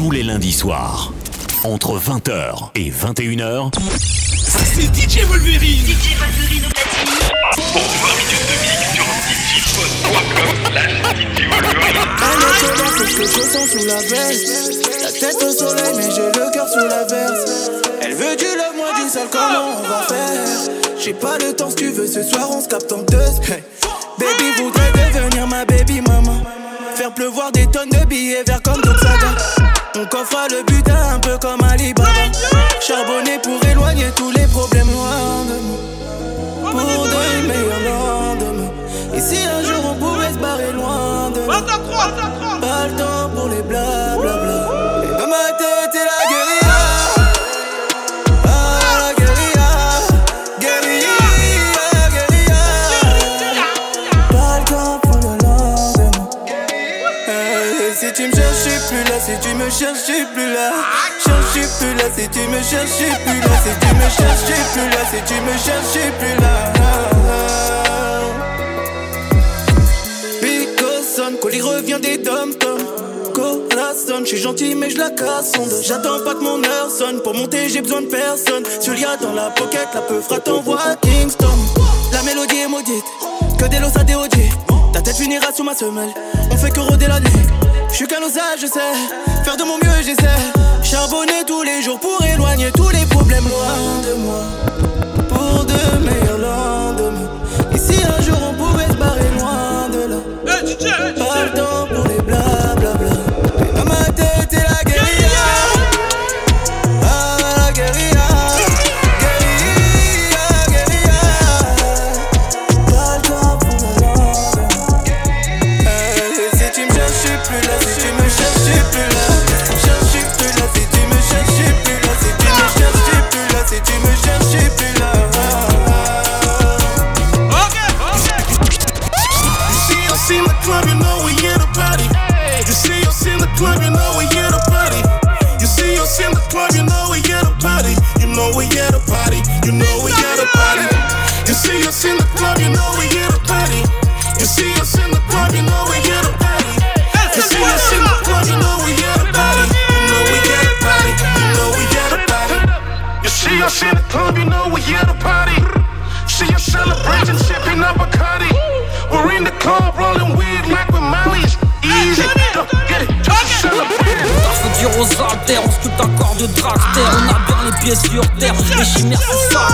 tous les lundis soirs. Entre 20h et 21h, Ça c'est DJ Wolverine DJ Wolverine au platine. Pour 20 minutes de mix sur djpod.com slash DJ Wolverine c'est ce que je sens sous la veste. La tête au soleil, mais j'ai le cœur sous la verse. Elle veut du love, moi du sale, comment on va faire? J'ai pas le temps, si tu veux, ce soir on se capte en deux. Hey. Baby voudrait devenir ma baby maman. Faire pleuvoir des tonnes de billets verts comme Don Saga. On coffre le butin un peu comme Alibaba. Charbonner pour éloigner tous les problèmes loin de moi. Pour de meilleurs lendemains. Et si un jour on pouvait se barrer loin de là. Pas le temps pour les blablabla. Me cherches, plus là. Plus là. Si tu me cherches, plus là. Si tu me cherches, plus là. Si tu me cherches, plus là. Pico sonne, colis revient des dom Corazon, je suis gentil mais je la casse sonde. J'attends pas que mon heure sonne Pour monter j'ai besoin de personne Julia dans la pocket, la peu fera t'envoie Kingston La mélodie est maudite Que des lots à déodier Ta tête finira sous ma semelle. On fait que rôder la nuit. Je suis qu'un osage, je sais. Faire de mon mieux j'essaie. Charbonner tous les jours pour éloigner tous les problèmes. Loin de moi. Pour de meilleurs lendemains. Et si un jour on pouvait se barrer loin de là us in the club, you know we here to party. See us celebrating, sipping up Bacardi. We're in the club, rolling weed like we're Molly's. Easy, go get it, just celebrate. Faut dire aux altères, on scrute un corps de dragster On a bien les pieds sur terre, les chimères c'est ça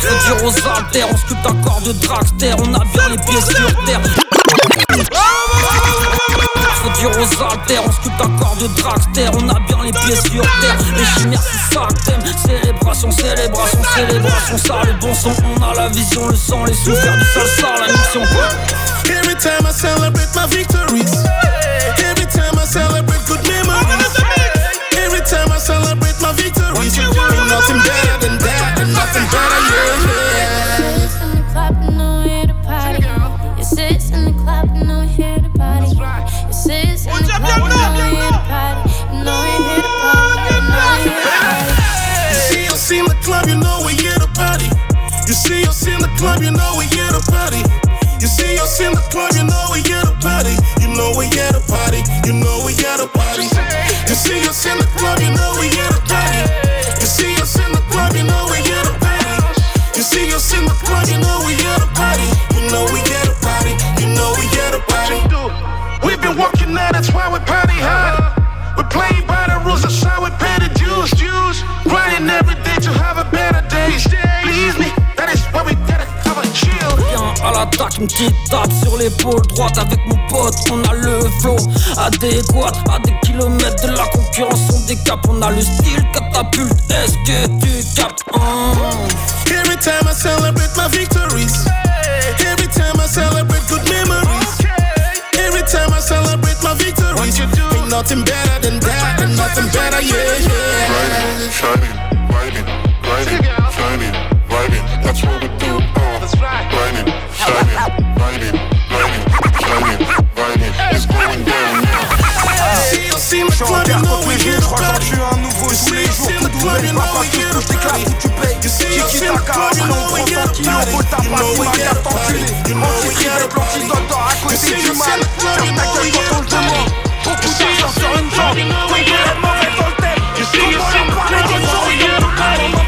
Faut dire aux altères, on scrute un corps de dragster On a bien les pieds sur terre Faut dire aux altères, on scrute un corps de dragster On a bien les pieds sur terre, les chimères c'est ça le thème Célébration, célébration, célébration, ça le bon son On a la vision, le sang, les souffers du salsa, la mission Every time I celebrate my victories. Every time I celebrate good memories. Every time I celebrate my victories. Ain't nothing better than that, and nothing better, yeah. Us in the club, you know we here to party. You know we here to party. You know we here to party. You see us in the club, you know we here to party. You see us in the club, you know we here to party. You see us in the club, you know we here to party. You know we here to party. You know we here to party. We've been working now, that's une petite tape sur l'épaule droite avec mon pote, on a le flow adéquat. À des kilomètres de la concurrence, on décape, on a le style catapulte, est-ce que tu captes hein? Every time I celebrate my victories. Every time I celebrate good memories. Every time I celebrate my victories. Ain't nothing better than that, and nothing better, yeah, yeah. shining, Trois jours, je un nouveau tous les jours. Tout doux, mais pas pas tout couche, t'éclates où tu payes. Kiki ta carasse, on prend 100 kilos, faut ta passe, ma carte enculée. Anti-tribal, planti-doctor, à côté du mal. Ferme ta gueule quand on le demande. Trop coup d'argent sur une jambe. Ton gueule est mauvais dans le thème. Comment leur parler des gens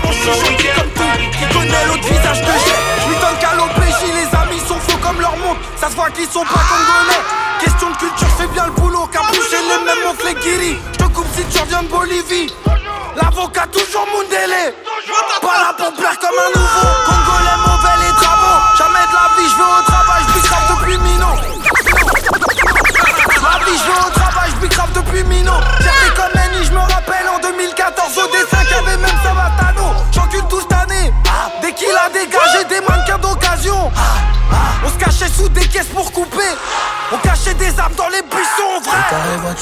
Mon sujet qui comme tout. Connais l'autre visage que j'ai. Je lui donne qu'à l'opégie, les amis sont faux comme leur monde. Ça se voit qu'ils sont pas congolais. Question de culture, fais bien le boulot, car boucher les mêmes, on te les guérit si tu reviens de Bolivie. L'avocat toujours Mundele. Pas là pour plaire comme un nouveau. Congolais mauvais les travaux. Jamais de la vie, je vais au travail, je grave depuis Mino. La vie, je vais au travail, je grave depuis Mino.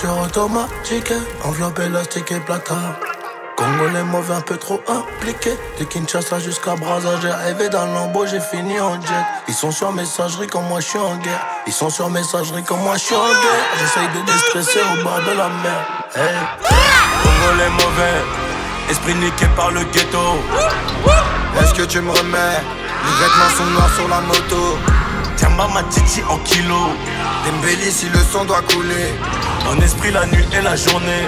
Automatique, enveloppe élastique et plata. Congolais mauvais un peu trop impliqué. De Kinshasa jusqu'à Brazza J'ai rêvé dans l'embo, j'ai fini en jet. Ils sont sur messagerie comme moi je suis en guerre. Ils sont sur messagerie comme moi je suis en guerre. J'essaye de déstresser au bord de la mer. Congolais mauvais Esprit niqué par le ghetto. Est-ce que tu me remets? Les vêtements sont noirs sur la moto Tiens ma titi en kilo Dembélé si le sang doit couler En esprit la nuit et la journée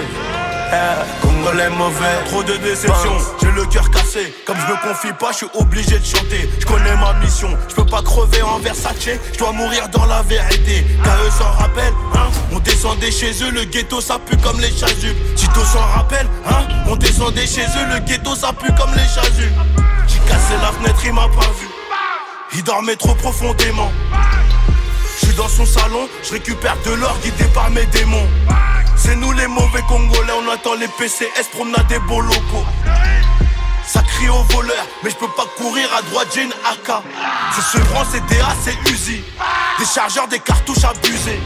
Congolais mauvais, trop de déception. J'ai le cœur cassé, comme je me confie pas, je suis obligé de chanter. Je connais ma mission, je peux pas crever en Versace, je dois mourir dans la vérité. eux s'en rappelle, hein On descendait chez eux, le ghetto ça pue comme les chasubles. Tito s'en rappelle, hein On descendait chez eux, le ghetto ça pue comme les chasubles. J'ai cassé la fenêtre, il m'a pas vu. Il dormait trop profondément. Je suis dans son salon, je récupère de l'or guidé par mes démons. C'est nous les mauvais Congolais, on attend les PCS, promenade des beaux locaux. Ça crie au voleur, mais je peux pas courir à droite, j'ai une AK. C'est ce grand CDA, c'est Uzi. Des chargeurs, des cartouches abusées.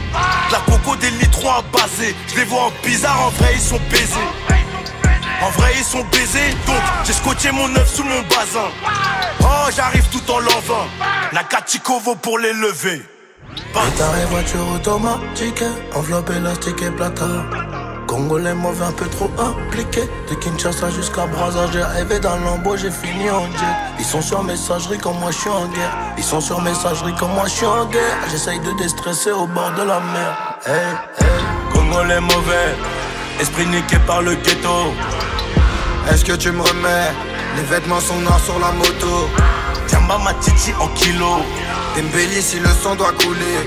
la coco, des litrons à baser. Je les vois en bizarre, en vrai, ils sont baisés. En vrai, ils sont baisés, donc j'ai scotché mon œuf sous mon bazin. Oh, j'arrive tout en l'envin. La Katikovo pour les lever. Guitare voiture automatique, enveloppe élastique et plata. Congolais mauvais un peu trop impliqué De Kinshasa jusqu'à Brazza J'ai rêvé dans l'embo, j'ai fini en jet Ils sont sur messagerie comme moi je suis en guerre Ils sont sur messagerie comme moi je suis en guerre J'essaye de déstresser au bord de la mer hey, hey. Congolais mauvais, esprit niqué par le ghetto. Est-ce que tu me remets Les vêtements sont noirs sur la moto? Tiens ma titi en kilo. Dembélé si le sang doit couler.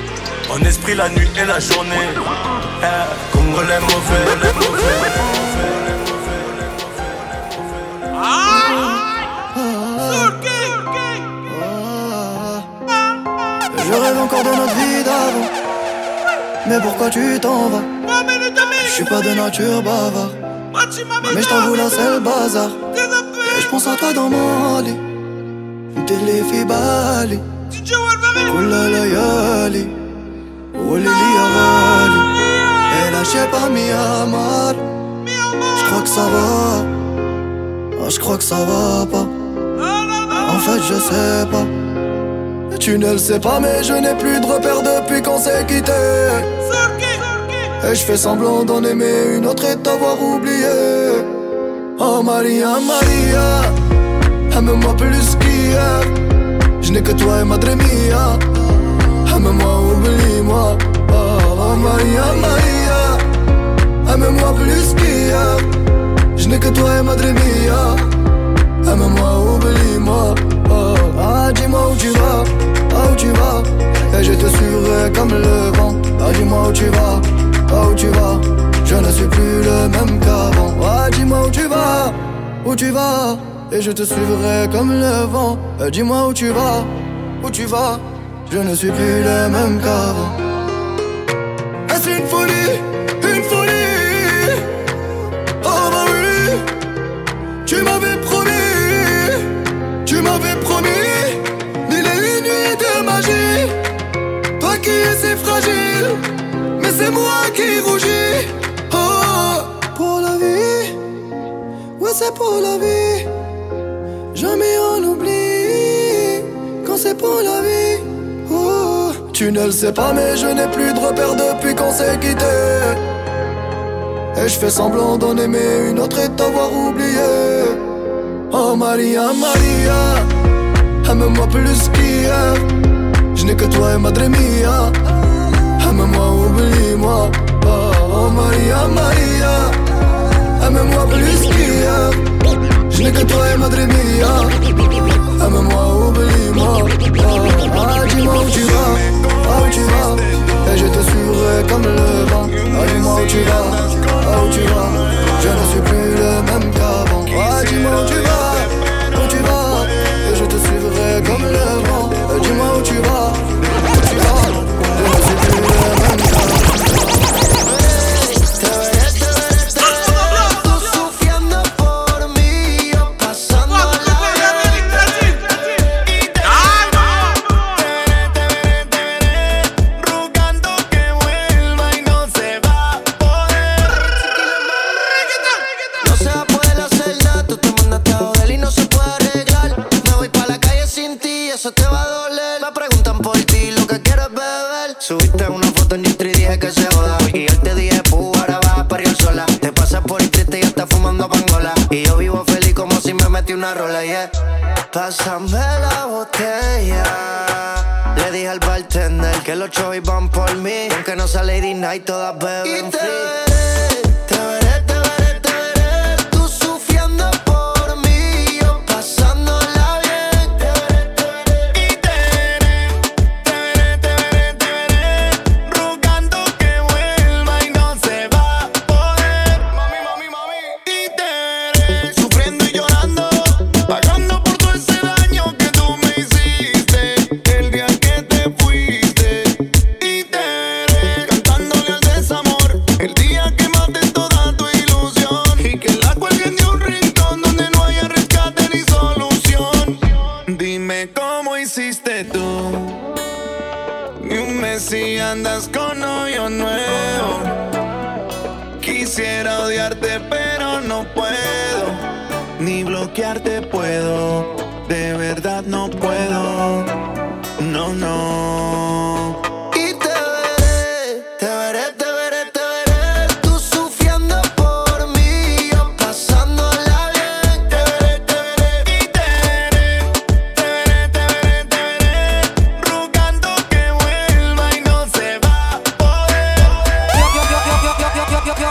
En esprit la nuit et la journée. Eh, Congolais mauvais, les mauvais. Je rêve encore de notre vie d'avant. Mais pourquoi tu t'en vas? Je suis pas de nature bavard. Mais je t'avoue là c'est le bazar. Et je pense à toi dans mon lit. Téléfi Bali. Oulala Yali. Oulili Yavali. Et lâchez pas Miyamar. Je crois que ça va. Ah, je crois que ça va pas. En fait, je sais pas. Tu ne le sais pas, mais je n'ai plus de repères depuis qu'on s'est quitté. Et je fais semblant d'en aimer une autre et t'avoir oublié. Oh Maria Maria Aime-moi plus qu'hier. Je n'ai que toi et Madre Mia. Aime-moi, oublie-moi. Oh, oh Maria, Maria Aime-moi plus qu'hier. Je n'ai que toi et Madre Mia. Aime-moi, oublie-moi. Oh, ah, dis-moi où tu vas. Ah, où tu vas. Et je te suivrai comme le vent. Ah, dis-moi où tu vas Ah, où tu vas Je ne suis plus le même qu'avant Ah, dis-moi où tu vas Où tu vas et je te suivrai comme le vent. Euh, dis-moi où tu vas, où tu vas. Je ne suis plus le même qu'avant. Est-ce une folie, une folie? Oh bah oui, tu m'avais promis, tu m'avais promis mille et une nuits de magie. Toi qui es si fragile, c'est moi qui rougis. Oh, pour la vie, ouais c'est pour la vie. Jamais on oublie quand c'est pour la vie. Oh. Tu ne le sais pas, mais je n'ai plus de repères depuis qu'on s'est quitté. Et je fais semblant d'en aimer une autre et t'avoir oublié. Oh Maria, Maria, aime-moi plus qu'hier. Je n'ai que toi et Madre Mia. Aime-moi, oublie-moi. Oh, oh Maria, Maria, aime-moi plus qu'hier. Je n'ai que toi et Madre Mia Aime-moi, oublie-moi. Ah, dis-moi où tu vas, où tu vas. Et je te suivrai comme le vent. Ah, dis-moi où tu vas, où tu vas. Je ne suis plus le même qu'avant. Ah, dis-moi où tu vas, Pásame la botella. Le dije al bartender que los chavos van por mí. Aunque no sale Lady Night, todas beben free. Dime cómo hiciste tú. Ni un mes si andas con hoyo nuevo. Quisiera odiarte, pero no puedo. Ni bloquearte puedo. De verdad no puedo.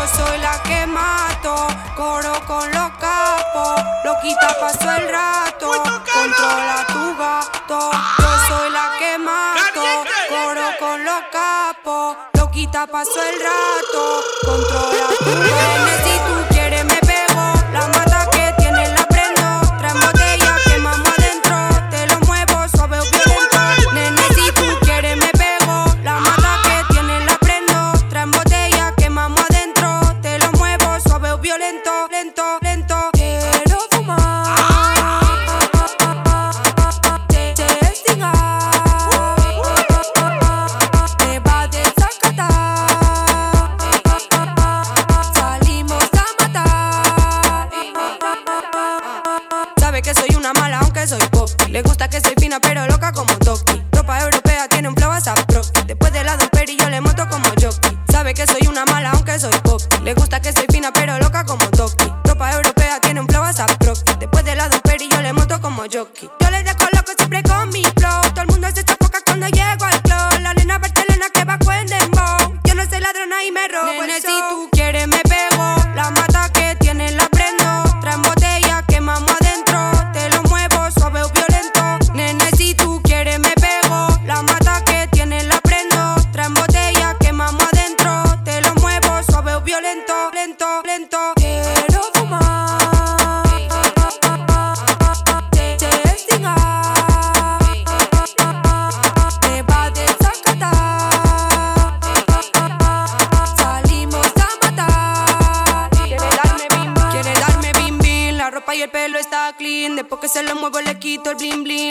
soy la que mato, coro con los capos, loquita paso el rato, controla tu gato, yo soy la que mato, coro con los capos, loquita paso el rato, controla tu gato. tú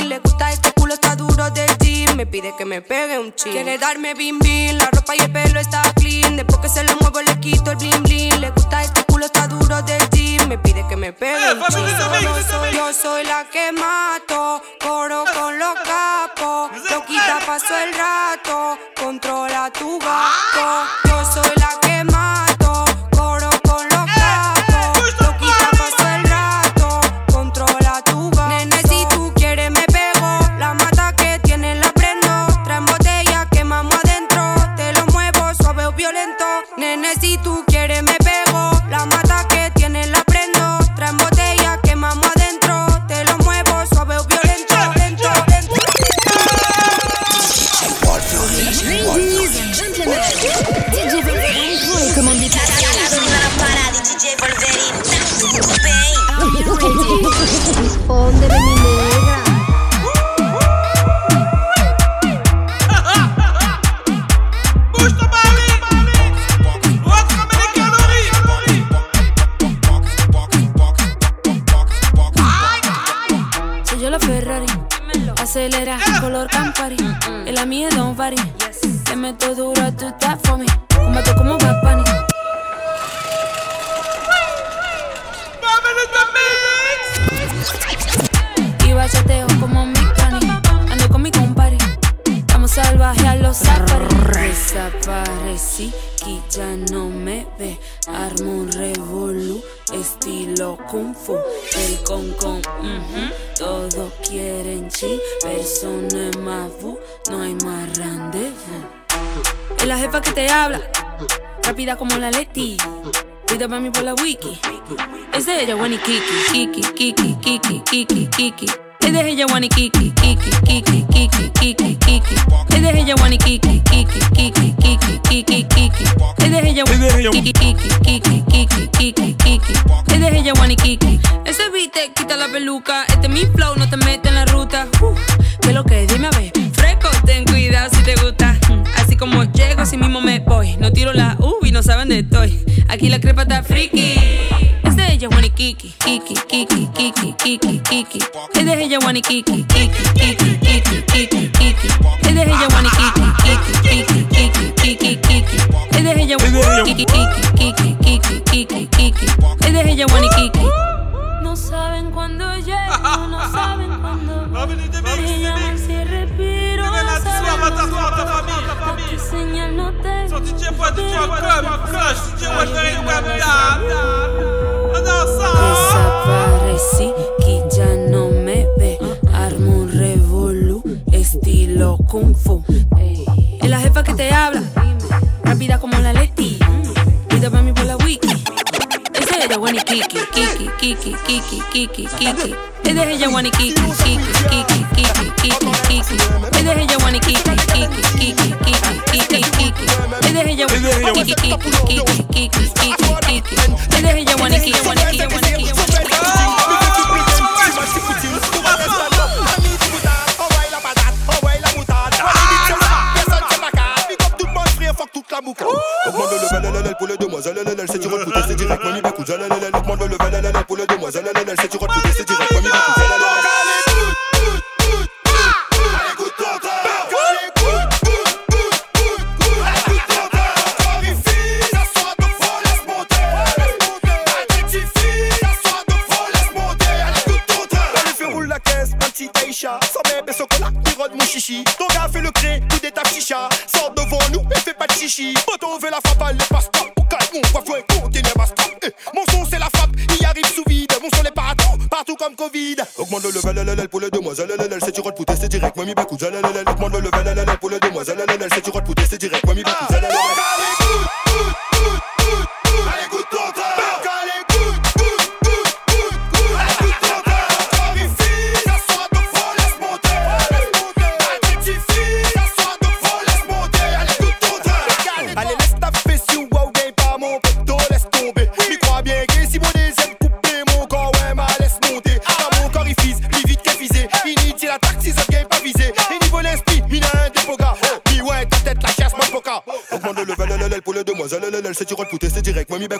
Le gusta este culo, está duro de ti. Me pide que me pegue un chin. Quiere darme bim bim, la ropa y el pelo está clean. Después que se lo muevo, le quito el bling bling. Le gusta este culo, está duro de ti. Me pide que me pegue un chin. Yo soy, la que mato, coro con los capos. Loquita, paso el rato, controla tu gato. Yo soy la que tú quieres me pego. La mata que tiene la prendo. Traen botella acelera, color Campari. En la mía don't vary. Te meto duro, tú estás for me. Combate como Bad Bunny. Y bachateo como mi salvaje a los safaris. Desaparecí, que ya no me ve. Armo un revolú, estilo kung fu. El con con, ujú. todos quieren chi. Persona más bu, no hay más rendezvous. Es la jefa que te habla, rápida como la Leti. Pida para mí por la wiki. Es de ella, Wani Kiki, Kiki, Kiki, Kiki, Kiki, Kiki. Es de ella, Wani Kiki, Kiki, Kiki, Kiki, Kiki, Kiki. Es de ella, Wani Kiki, Kiki, Kiki, Kiki, Kiki, Kiki. Es de ella, Kiki, Kiki, Kiki, Kiki, Kiki, Kiki. Es de ella, Wani Kiki. Ese beat quita la peluca. Este es mi flow, no te mete en la ruta. Uf, ¿Qué lo que? Dime a ver. Fresco, ten cuidado si te gusta. Mm, Así como llego, así mismo me voy. No tiro la uvi, no saben de estoy. Aquí la crepa está friki. Es de ella, Wani Kiki, Kiki, Kiki, Kiki, Kiki, Kiki. Es de ella, Wani Kiki, Kiki, Kiki, Kiki, Kiki, Kiki. Es de ella, Wani Kiki, Kiki, Kiki, Kiki, Kiki, Kiki. Es de ella, Wani Kiki, Kiki, Kiki, Kiki, Kiki, Kiki. Es de ella, Wani Kiki. No saben cuándo llego, no saben cuándo voy. Me llaman si respiro, no saben cuándo qué señal no tengo. Desaparecí, que ya no me ve. Armo un revolú, estilo kung fu. Es la jefa que te habla, rápida como la Leti. Cuida para mí por la wiki. Ella, Wani Kiki, Kiki, Kiki, Kiki, Kiki, Kiki. Es de ella, Wani Kiki, Kiki, Kiki, Kiki, Kiki, Kiki. Es de ella, Wani Kiki, Kiki, Kiki, Kiki, Kiki, Kiki. Es de ella, Wani Kiki, Kiki, Kiki, Kiki, Kiki, Kiki. Ella, Wani Kiki, Kiki, Kiki.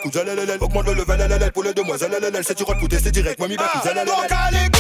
Augmente le level, pour les demoiselles, LLL, c'est du recruté, c'est direct, Bécouza, LLL.